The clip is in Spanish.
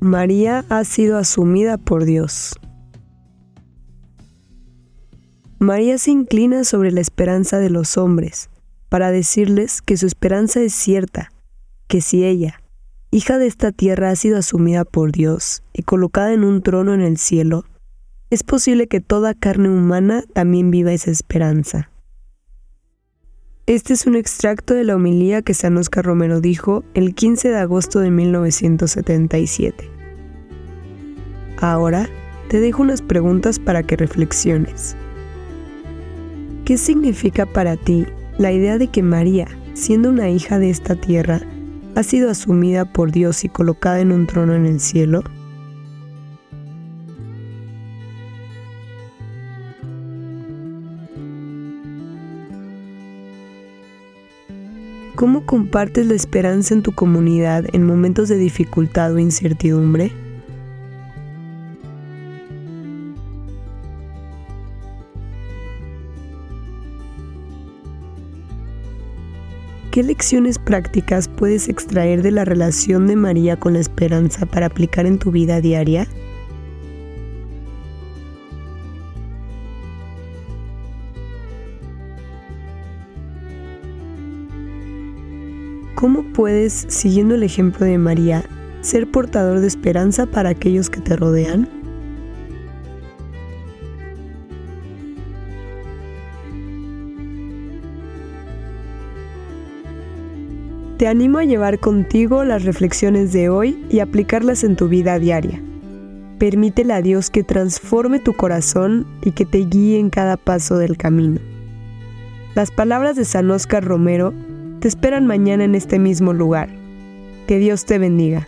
María ha sido asumida por Dios. María se inclina sobre la esperanza de los hombres, para decirles que su esperanza es cierta, que si ella, hija de esta tierra, ha sido asumida por Dios y colocada en un trono en el cielo, es posible que toda carne humana también viva esa esperanza. Este es un extracto de la homilía que San Oscar Romero dijo el 15 de agosto de 1977. Ahora te dejo unas preguntas para que reflexiones. ¿Qué significa para ti la idea de que María, siendo una hija de esta tierra, ha sido asumida por Dios y colocada en un trono en el cielo? ¿Cómo compartes la esperanza en tu comunidad en momentos de dificultad o incertidumbre? ¿Qué lecciones prácticas puedes extraer de la relación de María con la esperanza para aplicar en tu vida diaria? ¿Cómo puedes, siguiendo el ejemplo de María, ser portador de esperanza para aquellos que te rodean? Te animo a llevar contigo las reflexiones de hoy y aplicarlas en tu vida diaria. Permítele a Dios que transforme tu corazón y que te guíe en cada paso del camino. Las palabras de San Oscar Romero te esperan mañana en este mismo lugar. Que Dios te bendiga.